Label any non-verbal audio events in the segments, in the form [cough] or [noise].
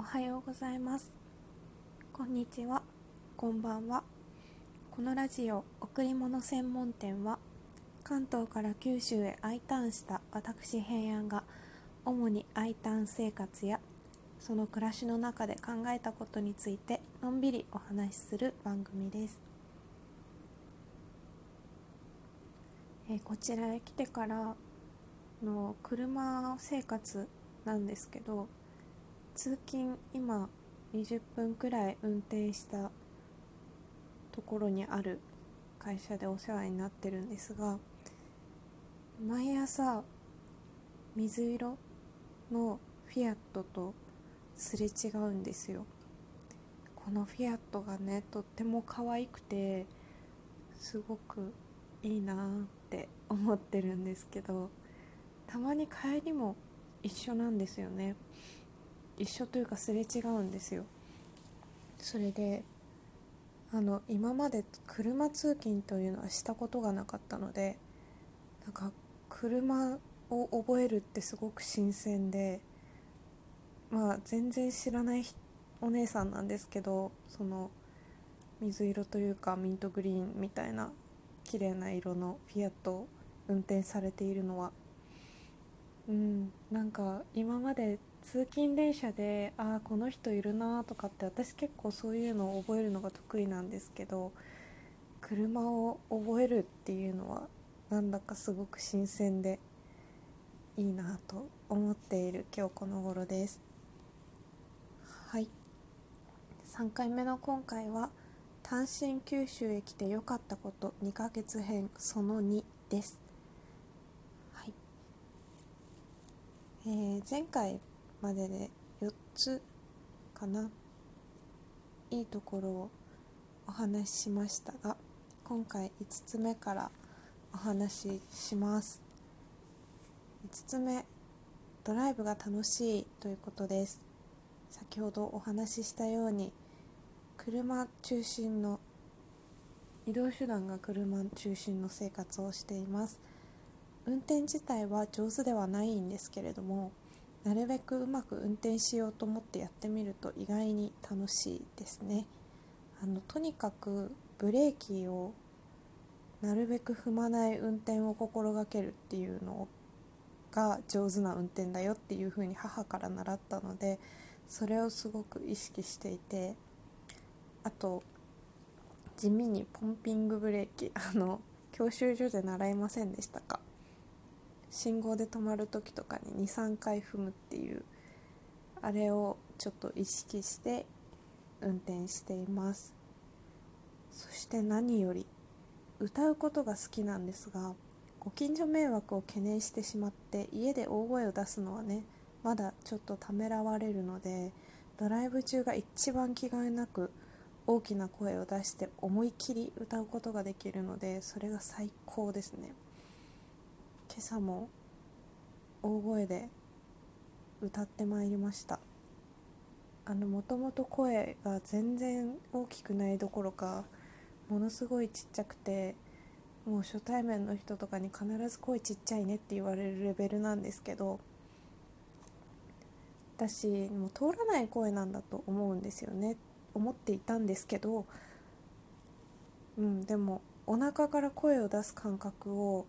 おはようございます。こんにちは。こんばんは。このラジオ贈り物専門店は関東から九州へ I ターンした私平安が主に I ターン生活やその暮らしの中で考えたことについてのんびりお話しする番組です、えこちらへ来てからの車生活なんですけど通勤今20分くらい運転したところにある会社でお世話になってるんですが毎朝水色のフィアットとすれ違うんですよ。このフィアットがねとっても可愛くてすごくいいなって思ってるんですけどたまに帰りも一緒なんですよね。一緒というかすれ違うんですよ。それであの今まで車通勤というのはしたことがなかったのでなんか車を覚えるってすごく新鮮でまあ全然知らないお姉さんなんですけどその水色というかミントグリーンみたいな綺麗な色のフィアットを運転されているのはうんなんか今まで通勤電車でああこの人いるなとかって私結構そういうのを覚えるのが得意なんですけど車を覚えるっていうのはなんだかすごく新鮮でいいなと思っている今日この頃です。はい。3回目の今回は単身九州へ来て良かったこと2ヶ月編その2ですはいえー前回までで4つかな？いいところをお話ししましたが今回5つ目からお話しします。5つ目ドライブが楽しいということです。先ほどお話ししたように車中心の移動手段が車中心の生活をしています。運転自体は上手ではないんですけれどもなるべくうまく運転しようと思ってやってみると意外に楽しいですね。あのとにかくブレーキをなるべく踏まない運転を心がけるっていうのが上手な運転だよっていう風に母から習ったのでそれをすごく意識していてあと地味にポンピングブレーキあの教習所で習いませんでしたか？信号で止まる時とかに23回踏むっていうあれをちょっと意識して運転しています。そして何より歌うことが好きなんですがご近所迷惑を懸念してしまって家で大声を出すのはねまだちょっとためらわれるのでドライブ中が一番気概なく大きな声を出して思い切り歌うことができるのでそれが最高ですね。朝も大声で歌ってまいりました。あのもともと声が全然大きくないどころかものすごいちっちゃくてもう初対面の人とかに必ず声ちっちゃいねって言われるレベルなんですけど私もう通らない声なんだと思うんですよね。思っていたんですけどうんでもお腹から声を出す感覚を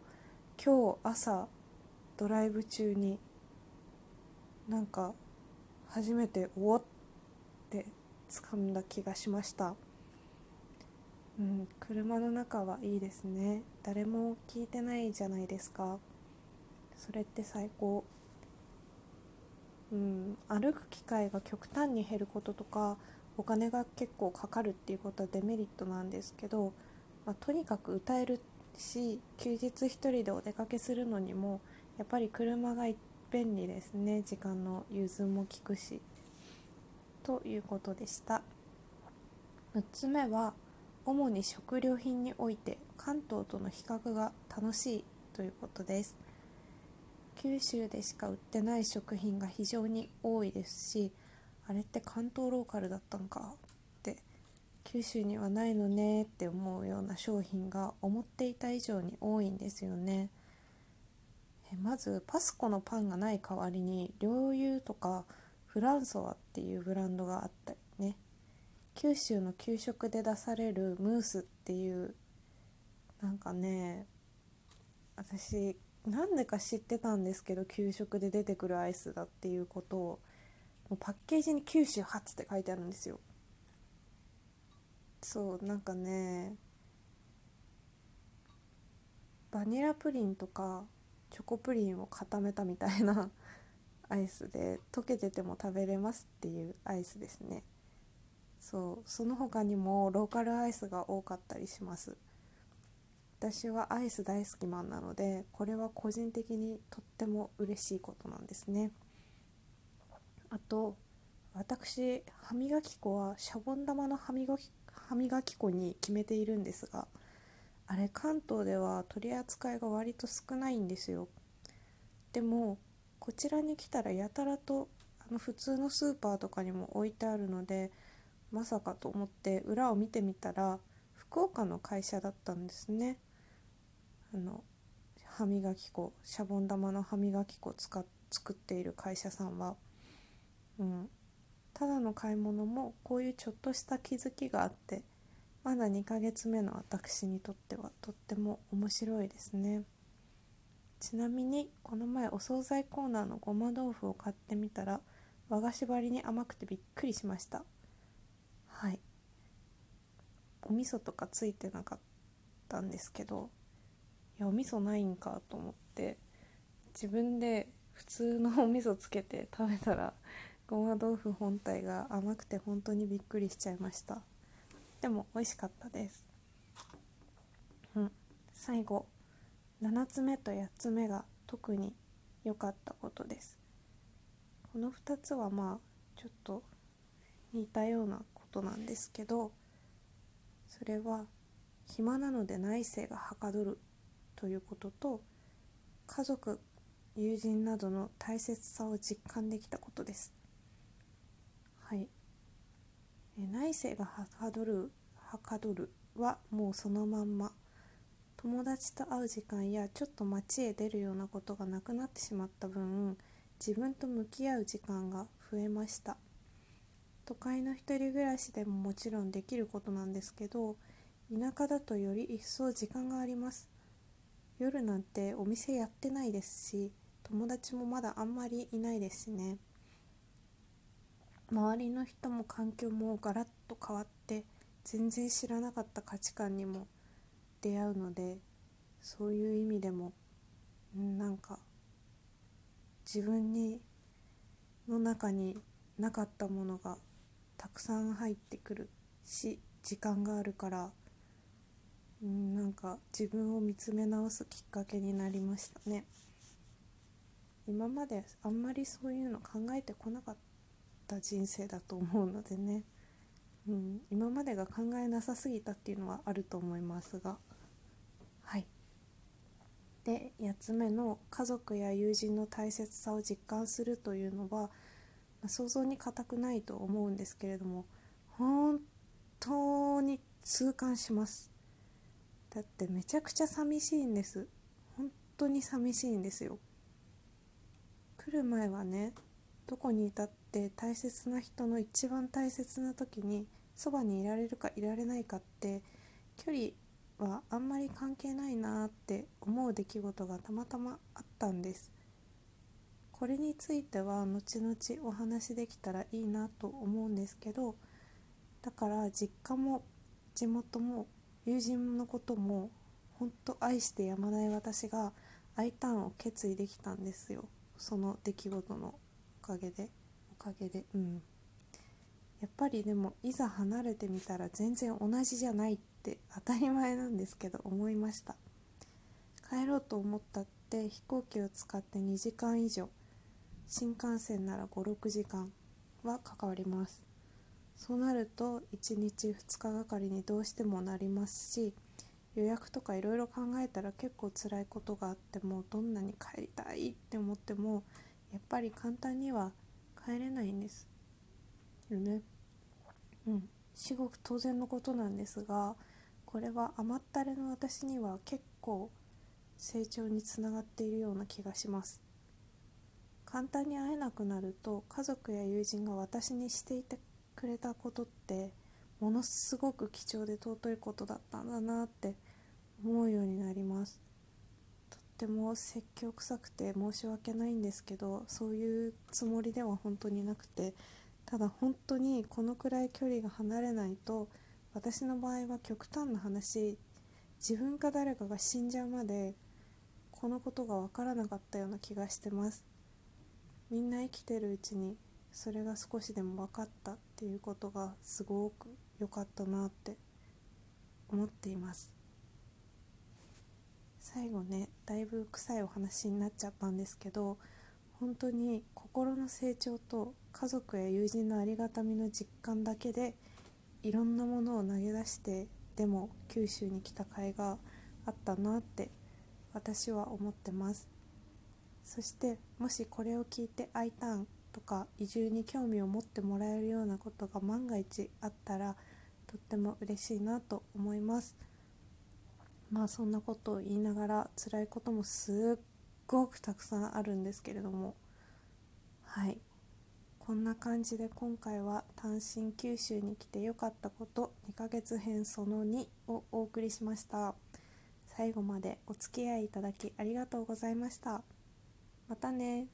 今日朝ドライブ中になんか初めておおって掴んだ気がしました。うん車の中はいいですね。誰も聞いてないじゃないですか。それって最高。うん歩く機会が極端に減ることとかお金が結構かかるっていうことはデメリットなんですけど、まあ、とにかく歌えるし休日一人でお出かけするのにもやっぱり車が便利ですね時間の融通も利くしということでした。6つ目は主に食料品において関東との比較が楽しいということです。九州でしか売ってない食品が非常に多いですしあれって関東ローカルだったんか九州にはないのねって思うような商品が思っていた以上に多いんですよね。えまずパスコのパンがない代わりに両油とかフランソワっていうブランドがあったりね。九州の給食で出されるムースっていうなんかね私なんでか知ってたんですけど給食で出てくるアイスだっていうことをもうパッケージに九州発って書いてあるんですよ。そうなんかねバニラプリンとかチョコプリンを固めたみたいな [laughs] アイスで溶けてても食べれますっていうアイスですね。そうその他にもローカルアイスが多かったりします。私はアイス大好きマンなのでこれは個人的にとっても嬉しいことなんですね。あと私歯磨き粉はシャボン玉の歯磨き歯磨き粉に決めているんですがあれ関東では取り扱いが割と少ないんですよ。でもこちらに来たらやたらとあの普通のスーパーとかにも置いてあるのでまさかと思って裏を見てみたら福岡の会社だったんですね。あの歯磨き粉シャボン玉の歯磨き粉使っ作っている会社さんは、うん、ただの買い物もこういうちょっとした気づきがあってまだ2ヶ月目の私にとってはとっても面白いですね。ちなみにこの前お惣菜コーナーのごま豆腐を買ってみたら和菓子張りに甘くてびっくりしました。はい。お味噌とかついてなかったんですけどいやお味噌ないんかと思って自分で普通のお味噌つけて食べたらごま豆腐本体が甘くて本当にびっくりしちゃいました。でも美味しかったです。うん。最後7つ目と8つ目が特に良かったことです。この2つはまあちょっと似たようなことなんですけどそれは暇なので内政がはかどるということと家族友人などの大切さを実感できたことです。はい。内政がはかどるはかどるはもうそのまんま。友達と会う時間やちょっと街へ出るようなことがなくなってしまった分自分と向き合う時間が増えました。都会の一人暮らしでももちろんできることなんですけど田舎だとより一層時間があります。夜なんてお店やってないですし友達もまだあんまりいないですしね。周りの人も環境もガラッと変わって全然知らなかった価値観にも出会うのでそういう意味でもなんか自分にの中になかったものがたくさん入ってくるし時間があるからなんか自分を見つめ直すきっかけになりましたね。今まであんまりそういうの考えてこなかった。った人生だと思うのでね、うん、今までが考えなさすぎたっていうのはあると思いますが。はい。で8つ目の家族や友人の大切さを実感するというのは、ま、想像に難くないと思うんですけれども本当に痛感します。だってめちゃくちゃ寂しいんです。本当に寂しいんですよ。来る前はねどこにいたって大切な人の一番大切な時にそばにいられるかいられないかって距離はあんまり関係ないなって思う出来事がたまたまあったんです。これについては後々お話できたらいいなと思うんですけどだから実家も地元も友人のことも本当愛してやまない私が I ターンを決意できたんですよ。その出来事のおかげで。かげで。うん。やっぱりでもいざ離れてみたら全然同じじゃないって当たり前なんですけど思いました。帰ろうと思ったって飛行機を使って2時間以上。新幹線なら56時間はかかります。そうなると1日2日がかりにどうしてもなりますし予約とかいろいろ考えたら結構辛いことがあってもどんなに帰りたいって思ってもやっぱり簡単には帰れないんです。よね。うん。至極当然のことなんですがこれは甘ったれの私には結構成長につながっているような気がします。簡単に会えなくなると家族や友人が私にしていてくれたことってものすごく貴重で尊いことだったんだなって思うようになります。ても説教臭くて申し訳ないんですけどそういうつもりでは本当になくてただ本当にこのくらい距離が離れないと私の場合は極端な話自分か誰かが死んじゃうまでこのことが分からなかったような気がしてます。みんな生きてるうちにそれが少しでも分かったっていうことがすごく良かったなって思っています。最後ねだいぶ臭いお話になっちゃったんですけど本当に心の成長と家族や友人のありがたみの実感だけでいろんなものを投げ出してでも九州に来た甲斐があったなって私は思ってます。そしてもしこれを聞いて I ターンとか移住に興味を持ってもらえるようなことが万が一あったらとっても嬉しいなと思います。まあそんなことを言いながら辛いこともすっごくたくさんあるんですけれども。はい。こんな感じで今回は単身九州に来てよかったこと2ヶ月編その2をお送りしました。最後までお付き合いいただきありがとうございました。またね。